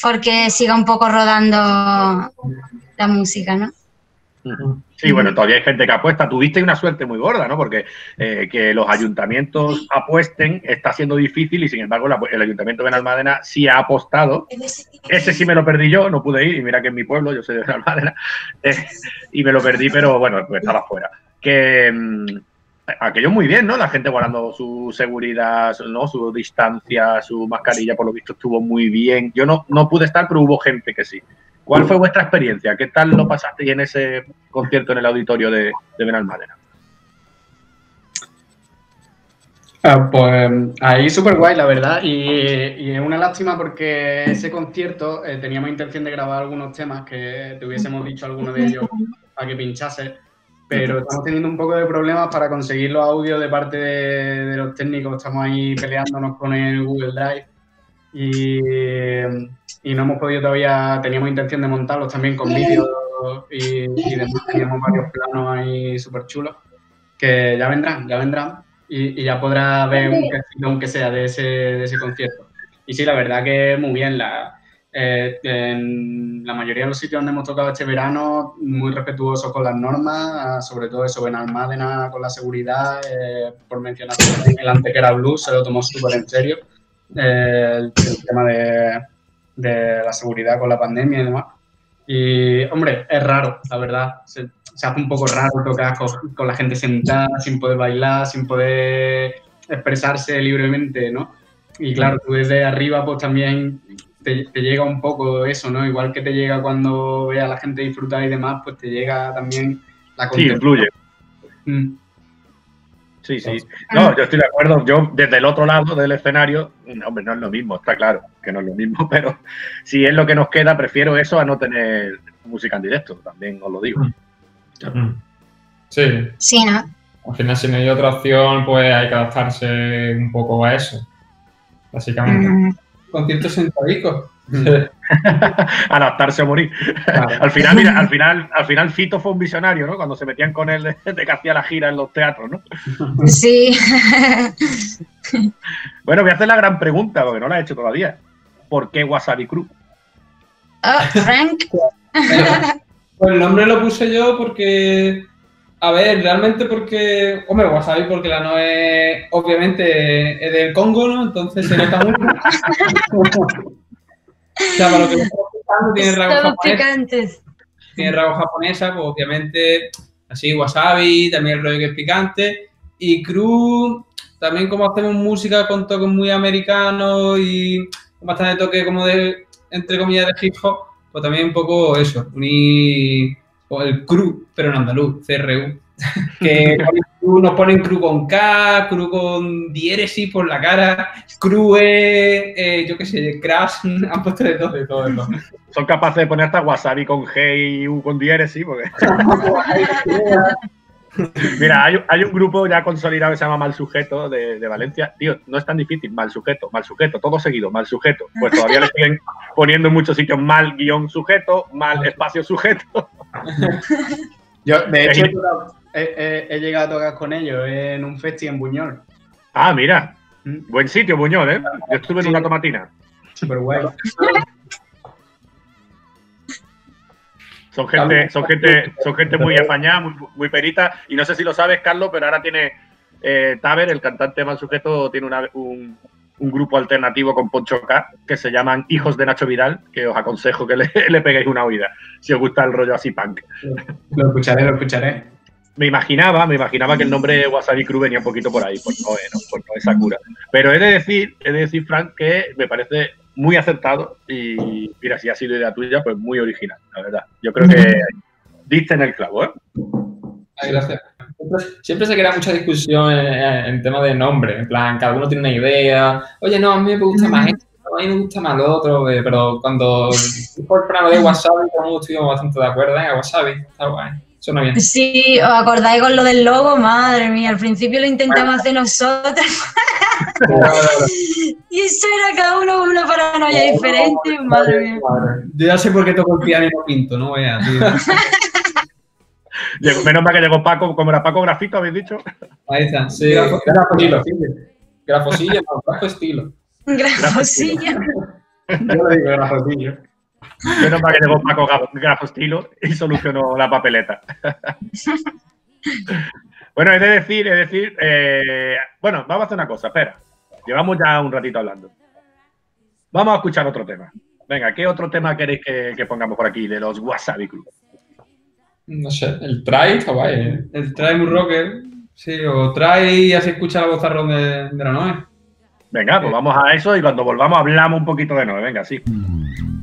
porque siga un poco rodando la música, ¿no? Sí, bueno, todavía hay gente que apuesta. Tuviste una suerte muy gorda, ¿no? Porque eh, que los ayuntamientos apuesten está siendo difícil y sin embargo la- el ayuntamiento de Benalmádena sí ha apostado. Ese sí me lo perdí yo, no pude ir y mira que en mi pueblo, yo soy de Benalmádena, eh, y me lo perdí, pero bueno, pues estaba fuera. Que mm, aquello muy bien, ¿no? La gente guardando su seguridad, su- ¿no? Su distancia, su mascarilla, por lo visto estuvo muy bien. Yo no, no pude estar, pero hubo gente que sí. ¿Cuál fue vuestra experiencia? ¿Qué tal lo pasaste en ese concierto en el auditorio de, de Benalmádena? Ah, pues ahí súper guay, la verdad. Y, y es una lástima porque ese concierto eh, teníamos intención de grabar algunos temas que te hubiésemos dicho alguno de ellos para que pinchase, pero estamos teniendo un poco de problemas para conseguir los audios de parte de, de los técnicos. Estamos ahí peleándonos con el Google Drive y, y no hemos podido todavía. Teníamos intención de montarlos también con vídeos y, y demás. Teníamos varios planos ahí súper chulos que ya vendrán, ya vendrán y, y ya podrá ver un pedacito, aunque sea de ese, de ese concierto. Y sí, la verdad que muy bien. La, eh, en la mayoría de los sitios donde hemos tocado este verano, muy respetuosos con las normas, ah, sobre todo eso, en Almádena con la seguridad, eh, por mencionar el Antequera Blues, se lo tomó súper en serio, el, el tema de, de la seguridad con la pandemia y demás. Y, hombre, es raro, la verdad. Se, se hace un poco raro tocar con, con la gente sentada, sin poder bailar, sin poder expresarse libremente, ¿no? Y claro, tú desde arriba, pues también te, te llega un poco eso, ¿no? Igual que te llega cuando ve a la gente disfrutar y demás, pues te llega también la Sí, influye. Mm. Sí, sí. No, yo estoy de acuerdo. Yo, desde el otro lado del escenario, no, hombre, no es lo mismo, está claro que no es lo mismo, pero si es lo que nos queda, prefiero eso a no tener música en directo, también os lo digo. Sí, Sí, ¿no? al final si no hay otra opción, pues hay que adaptarse un poco a eso, básicamente. Mm, Conciertos sentadicos. Adaptarse a morir. al final, mira, al final, al final Fito fue un visionario, ¿no? Cuando se metían con él de, de que hacía la gira en los teatros, ¿no? Sí. Bueno, voy a hacer la gran pregunta, porque no la he hecho todavía. ¿Por qué Wasabi Cruz? Oh, Frank. Pues el nombre lo puse yo porque, a ver, realmente porque, hombre, wasabi porque la no es, obviamente, es del Congo, ¿no? Entonces se nota mucho. O sea, para lo que escuchando, tiene japoneses, picantes. tiene rasgos japonesa, pues obviamente, así, wasabi, también el rollo que es picante. Y cruz, también como hacemos música con toques muy americanos y con bastante toque como de, entre comillas, de hip hop, pues también un poco eso, unir o el cru, pero en andaluz, CRU. que nos ponen cru con K, cru con diéresis por la cara, cru es, eh, yo qué sé, crash, han puesto de todo, de todo, de todo. Son capaces de poner hasta Wasabi con G y U con diéresis, porque... Mira, hay, hay un grupo ya consolidado que se llama Mal Sujeto de, de Valencia. Tío, no es tan difícil. Mal sujeto, mal sujeto, todo seguido, mal sujeto. Pues todavía le siguen poniendo en muchos sitios mal guion sujeto, mal espacio sujeto. Yo, de hecho. He, he- he llegado a tocar con ellos en un festi en Buñol. Ah, mira. Mm. Buen sitio, Buñol, ¿eh? Yo estuve en una tomatina. Súper guay. Son gente, son gente, son gente muy apañada, muy, muy perita. Y no sé si lo sabes, Carlos, pero ahora tiene eh, Taber, el cantante mal sujeto, tiene una- un, un grupo alternativo con Poncho K que se llaman Hijos de Nacho Vidal, que os aconsejo que le, le peguéis una oída, si os gusta el rollo así punk. Lo escucharé, lo escucharé. Me imaginaba, me imaginaba que el nombre Wasabi Crew venía un poquito por ahí, por Noé, ¿no? Por Noé Sakura. Pero he de decir, he de decir, Frank, que me parece muy acertado y mira, si ha sido idea tuya, pues muy original, la verdad. Yo creo que diste en el clavo, ¿eh? Ay, gracias. Siempre, siempre se crea mucha discusión en, en tema de nombre. En plan, cada uno tiene una idea. Oye, no, a mí me gusta más esto, a mí me gusta más lo otro. eh, Pero cuando por el plano de Wasabi, todos estuvimos bastante de acuerdo. Venga, Wasabi, está guay. Suena bien. Sí, ¿os acordáis con lo del logo? Madre mía, al principio lo intentamos hacer nosotros y eso era cada uno con una paranoia diferente, madre mía. Yo ya sé por qué toco el piano y no pinto, no veas, menos mal que llegó Paco, como era Paco Grafito, habéis dicho. Ahí está. Sí, grafo, grafo estilo. Grafosillo, no, grafo estilo. Grafosillo. Yo le digo grafosillo. Menos mal que llegó Paco Grafo- Grafo Estilo y solucionó la papeleta. bueno, es de decir, es decir, eh, bueno, vamos a hacer una cosa, espera. Llevamos ya un ratito hablando. Vamos a escuchar otro tema. Venga, ¿qué otro tema queréis que, que pongamos por aquí de los Wasabi Club? No sé, el try está guay. ¿eh? El try muy rocker. Sí, o try y así escucha la voz zarrón de, de la Noé. Venga, pues vamos a eso y cuando volvamos hablamos un poquito de nuevo. Venga, sí. Just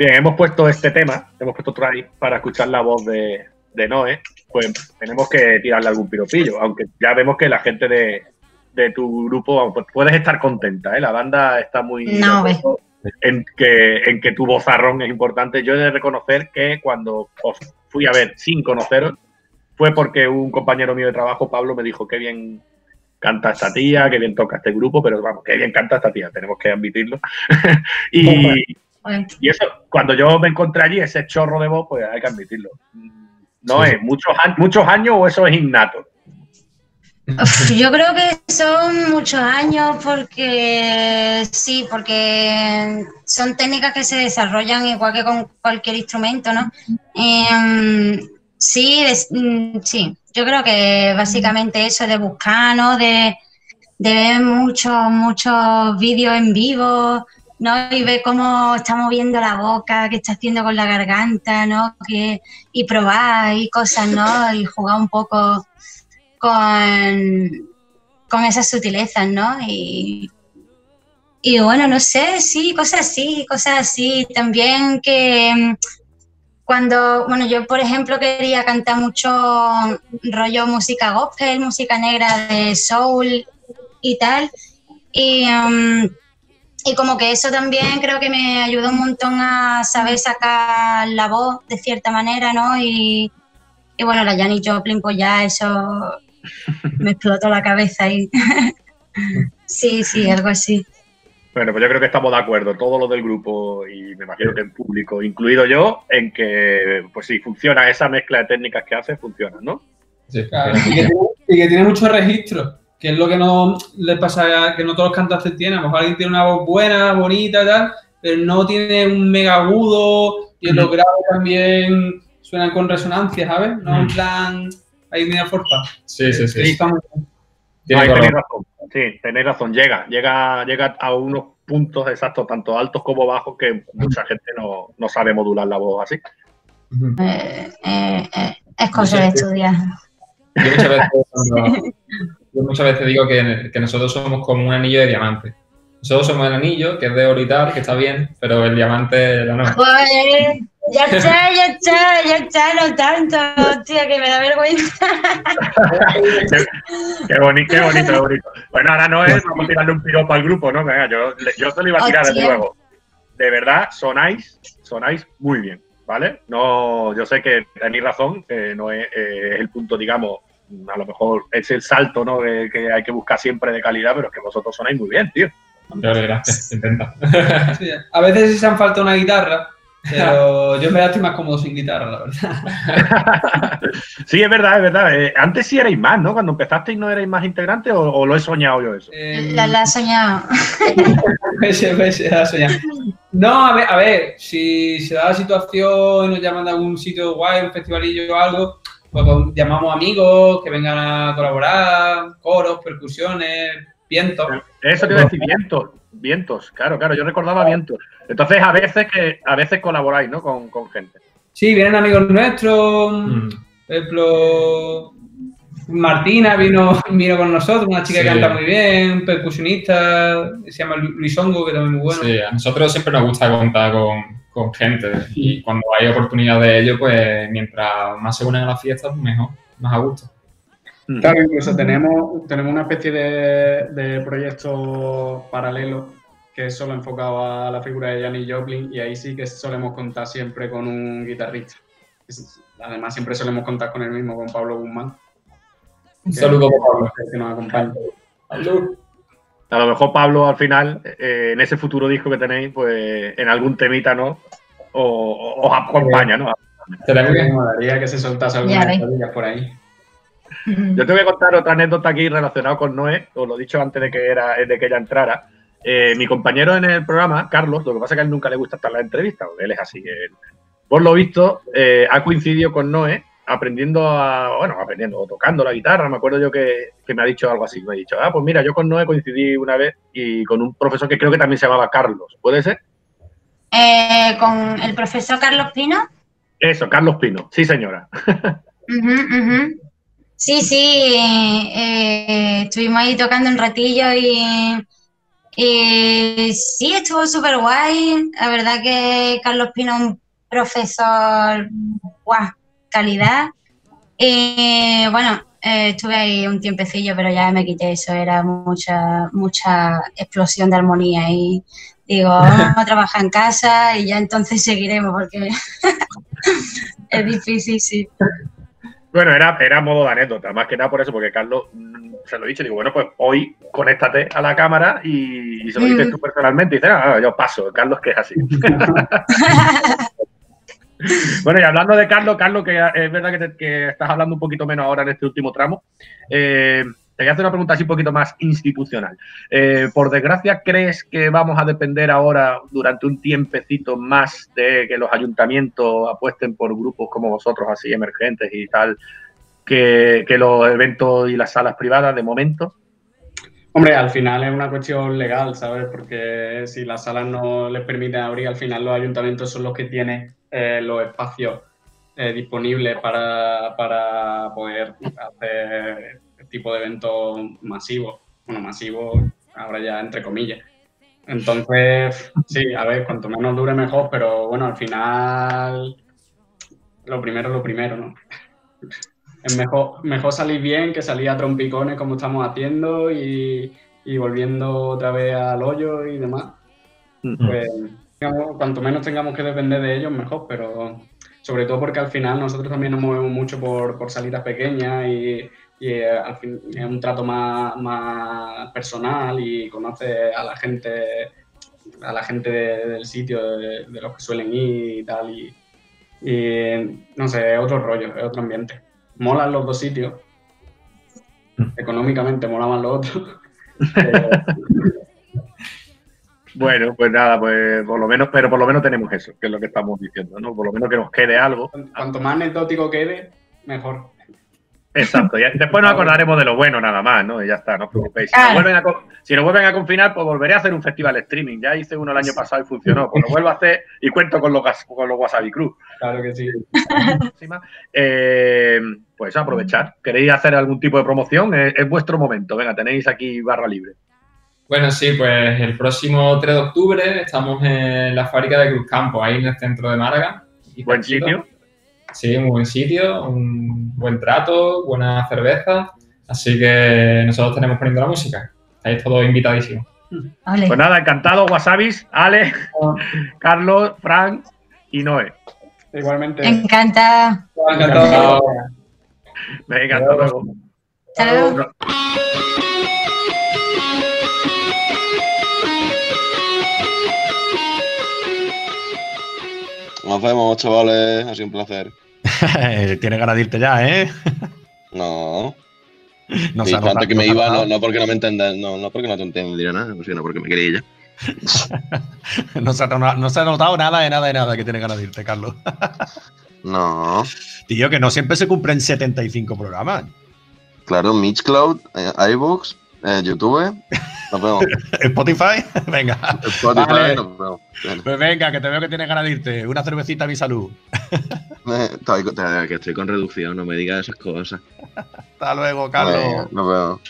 Bien, hemos puesto este tema, hemos puesto Try para escuchar la voz de, de Noé. Pues tenemos que tirarle algún piropillo, aunque ya vemos que la gente de, de tu grupo, pues puedes estar contenta, ¿eh? La banda está muy... No, en que, en que tu vozarrón es importante. Yo he de reconocer que cuando os fui a ver sin conoceros, fue porque un compañero mío de trabajo, Pablo, me dijo qué bien canta esta tía, qué bien toca este grupo, pero vamos, qué bien canta esta tía, tenemos que admitirlo. y, Y eso, cuando yo me encontré allí, ese chorro de voz, pues hay que admitirlo. No es muchos, muchos años o eso es innato. uf, yo creo que son muchos años porque sí, porque son técnicas que se desarrollan igual que con cualquier instrumento, ¿no? Em, sí, mm, sí, yo creo que básicamente eso de buscar, ¿no? De, de ver muchos, muchos vídeos en vivo, ¿no? Y ver cómo está moviendo la boca, qué está haciendo con la garganta, ¿no? Que, y probar y cosas, ¿no? Y jugar un poco con, con esas sutilezas, ¿no? Y, y bueno, no sé, sí, cosas así, cosas así. También que mm, cuando, bueno, yo por ejemplo quería cantar mucho rollo música gospel, música negra de soul y tal. Y, mm, y como que eso también creo que me ayudó un montón a saber sacar la voz de cierta manera, ¿no? Y, y bueno, la Janis Joplin, pues ya eso me explotó la cabeza y sí, sí, algo así. Bueno, pues yo creo que estamos de acuerdo, todos los del grupo y me imagino que en público, incluido yo, en que, pues sí, funciona esa mezcla de técnicas que hace, funciona, ¿no? Sí. Claro, y, que tiene, y que tiene mucho registro, que es lo que no le pasa, que no todos los cantantes tienen. A lo mejor alguien tiene una voz buena, bonita y tal, pero no tiene un mega agudo y en los graves también suenan con resonancia, ¿sabes? No en plan, ahí media forfa. Sí, sí, sí. Bien. Tiene tenéis razón. Sí, tenéis razón. Llega, llega, llega a unos puntos exactos, tanto altos como bajos, que mucha gente no, no sabe modular la voz así. Eh, eh, eh, es cosa de estudiar. Yo muchas veces, cuando- yo muchas veces digo que, que nosotros somos como un anillo de diamante. Nosotros somos el anillo, que es de oro y tal, que está bien, pero el diamante la no. Joder, ya está, ya está, ya está, no tanto, hostia, que me da vergüenza. Qué, qué bonito, qué bonito, qué bonito. Bueno, ahora no es, vamos a tirarle un piropo al grupo, ¿no? Venga, yo, yo se lo iba a tirar desde luego. De verdad, sonáis, sonáis muy bien, ¿vale? No, yo sé que tenéis razón, que no es, eh, es el punto, digamos, a lo mejor es el salto, ¿no? Que, que hay que buscar siempre de calidad, pero es que vosotros sonáis muy bien, tío. Gracias, intenta. Sí, a veces sí se han falta una guitarra, pero yo me estoy más cómodo sin guitarra, la verdad. Sí, es verdad, es verdad. Eh, antes sí erais más, ¿no? Cuando empezasteis no erais más integrantes o, o lo he soñado yo eso. Eh, La, la he soñado. Ese, ya soñar. No, a ver, a ver, si se da la situación y nos llaman de algún sitio guay, un festivalillo o algo, pues, pues, llamamos amigos que vengan a colaborar, coros, percusiones, vientos. Eso te iba a decir, vientos, vientos, claro, claro, yo recordaba vientos. Entonces, a veces que a veces colaboráis, ¿no? Con, con gente. Sí, vienen amigos nuestros, Mm. por ejemplo, Martina vino, vino con nosotros, una chica Sí. que canta muy bien, un percusionista, se llama Lu- Luis Hongo, que también es muy bueno. Sí, a nosotros siempre nos gusta contar con, con gente y cuando hay oportunidad de ello, pues mientras más se unen a la fiesta, pues mejor, más a gusto. Claro, incluso tenemos, tenemos una especie de, de proyecto paralelo que es solo enfocado a la figura de Janis Joplin y ahí sí que solemos contar siempre con un guitarrista. Además siempre solemos contar con el mismo, con Pablo Guzmán. Un saludo Pablo. que nos acompaña. A lo mejor Pablo al final, eh, en ese futuro disco que tenéis, pues en algún temita, ¿no? O, o- os acompaña, ¿no? Tenemos que- Me molaría que se soltase algunas historias por ahí. Yo te voy a contar otra anécdota aquí relacionada con Noé, os lo he dicho antes de que, era, de que ella entrara. Eh, mi compañero en el programa, Carlos, lo que pasa es que a él nunca le gusta estar en la entrevista, porque él es así. él- por lo visto, eh, ha coincidido con Noé aprendiendo a, bueno, aprendiendo, o tocando la guitarra. Me acuerdo yo que, que me ha dicho algo así. Me ha dicho, ah, pues mira, yo con Noé coincidí una vez y con un profesor que creo que también se llamaba Carlos. ¿Puede ser? Eh, con el profesor Carlos Pino. Eso, Carlos Pino. Sí, señora. Sí, sí, eh, estuvimos ahí tocando un ratillo y, Eh, sí, estuvo súper guay. La verdad que Carlos Pino es un profesor, guau, calidad. Eh, bueno, eh, estuve ahí un tiempecillo, pero ya me quité eso. Era mucha, mucha explosión de armonía y digo, vamos a trabajar en casa y ya entonces seguiremos porque es difícil, sí. Bueno, era, era modo de anécdota, más que nada por eso, porque Carlos mm, se lo he dicho, digo, bueno, pues hoy conéctate a la cámara y, y se lo dices Mm. tú personalmente y dices, ah, yo paso, Carlos que es así. Bueno, y hablando de Carlos, Carlos, que es verdad que, te- estás hablando un poquito menos ahora en este último tramo, eh, te voy a hacer una pregunta así un poquito más institucional. Eh, por desgracia, ¿crees que vamos a depender ahora durante un tiempecito más de que los ayuntamientos apuesten por grupos como vosotros, así emergentes y tal, que los eventos y las salas privadas de momento? Hombre, al final es una cuestión legal, ¿sabes? Porque si las salas no les permiten abrir, al final los ayuntamientos son los que tienen eh, los espacios eh, disponibles para, para poder hacer este tipo de eventos masivos. Bueno, masivos, ahora ya entre comillas. Entonces, sí, a ver, cuanto menos dure mejor, pero bueno, al final lo primero es lo primero, ¿no? Es mejor, mejor salir bien que salir a trompicones como estamos haciendo y, y volviendo otra vez al hoyo y demás. Pues, digamos, cuanto menos tengamos que depender de ellos, mejor, pero sobre todo porque al final nosotros también nos movemos mucho por, por salidas pequeñas y, y, eh, al fin es un trato más, más personal y conoce a la gente a la gente de- del sitio, de, de los que suelen ir y tal, y, y, no sé, es otro rollo, es otro ambiente. Molan los dos sitios, económicamente molaban los otros. pero- Bueno, pues nada, pues por lo menos, pero por lo menos tenemos eso, que es lo que estamos diciendo, ¿no? Por lo menos que nos quede algo. Cuanto más anecdótico quede, mejor. Exacto, ya- después nos acordaremos de lo bueno nada más, ¿no? Y ya está, no os preocupéis. Si nos, Claro. vuelven a, co- si nos vuelven a confinar, pues volveré a hacer un festival streaming. Ya hice uno el año pasado y funcionó. Pues lo vuelvo a hacer y cuento con los, con los Wasabi Cruz. Claro que sí. Eh, pues aprovechar. ¿Queréis hacer algún tipo de promoción? Es, es vuestro momento. Venga, tenéis aquí barra libre. Bueno, sí, pues el próximo 3 de octubre estamos en la fábrica de Cruz Campo, ahí en el centro de Málaga. Y Buen sitio. Sí, muy buen sitio, un buen trato, buena cerveza. Así que nosotros tenemos poniendo la música. Estáis todos invitadísimos. Ole. Pues nada, encantado, Wasabis, Ale, Carlos, Frank y Noé. Igualmente. Encanta. Encantado. Venga, hasta luego. Hasta luego. Nos vemos, chavales. Ha sido un placer. Tienes ganas de irte ya, ¿eh? No. No antes notado, que me iba, no, porque no me entendas, no, no porque no te entendiera nada, sino porque me quería ir ya. No se, ha, notado- no se ha notado nada de nada de nada que tienes ganas de irte, Carlos. No. Tío, que no siempre se cumplen 75 programas. Claro, Mixcloud, eh, iBooks, eh, YouTube. Nos vemos. Spotify, venga. Spotify, Vale. nos vemos. Bueno, Pues venga, que te veo que tienes ganas de irte. Una cervecita a mi salud. estoy, que estoy con reducción, no me digas esas cosas. Hasta luego, Carlos. Venga, nos vemos.